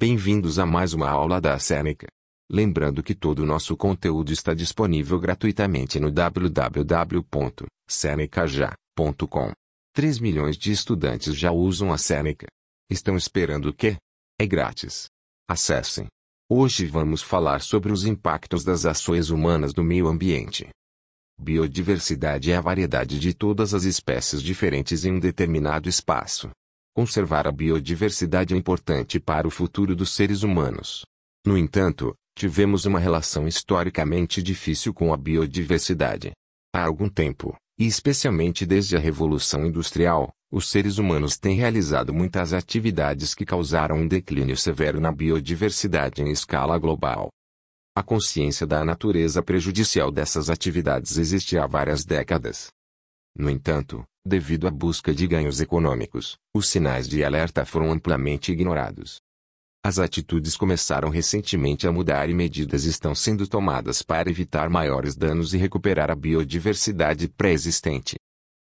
Bem-vindos a mais uma aula da Seneca. Lembrando que todo o nosso conteúdo está disponível gratuitamente no www.senecaja.com. 3 milhões de estudantes já usam a Seneca. Estão esperando o quê? É grátis. Acessem. Hoje vamos falar sobre os impactos das ações humanas no meio ambiente. Biodiversidade é a variedade de todas as espécies diferentes em um determinado espaço. Conservar a biodiversidade é importante para o futuro dos seres humanos. No entanto, tivemos uma relação historicamente difícil com a biodiversidade. Há algum tempo, e especialmente desde a Revolução Industrial, os seres humanos têm realizado muitas atividades que causaram um declínio severo na biodiversidade em escala global. A consciência da natureza prejudicial dessas atividades existe há várias décadas. No entanto, devido à busca de ganhos econômicos, os sinais de alerta foram amplamente ignorados. As atitudes começaram recentemente a mudar e medidas estão sendo tomadas para evitar maiores danos e recuperar a biodiversidade pré-existente.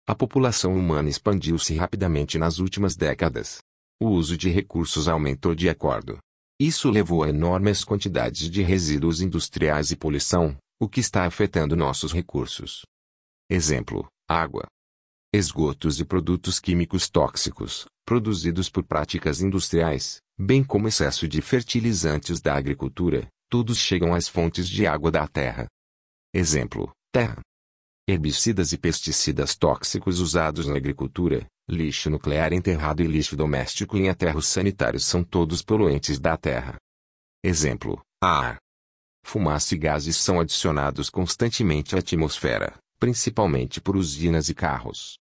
A população humana expandiu-se rapidamente nas últimas décadas. O uso de recursos aumentou de acordo. Isso levou a enormes quantidades de resíduos industriais e poluição, o que está afetando nossos recursos. Exemplo: água, esgotos e produtos químicos tóxicos, produzidos por práticas industriais, bem como excesso de fertilizantes da agricultura, todos chegam às fontes de água da terra. Exemplo: terra. Herbicidas e pesticidas tóxicos usados na agricultura, lixo nuclear enterrado e lixo doméstico em aterros sanitários são todos poluentes da terra. Exemplo: ar. Fumaça e gases são adicionados constantemente à atmosfera, principalmente por usinas e carros.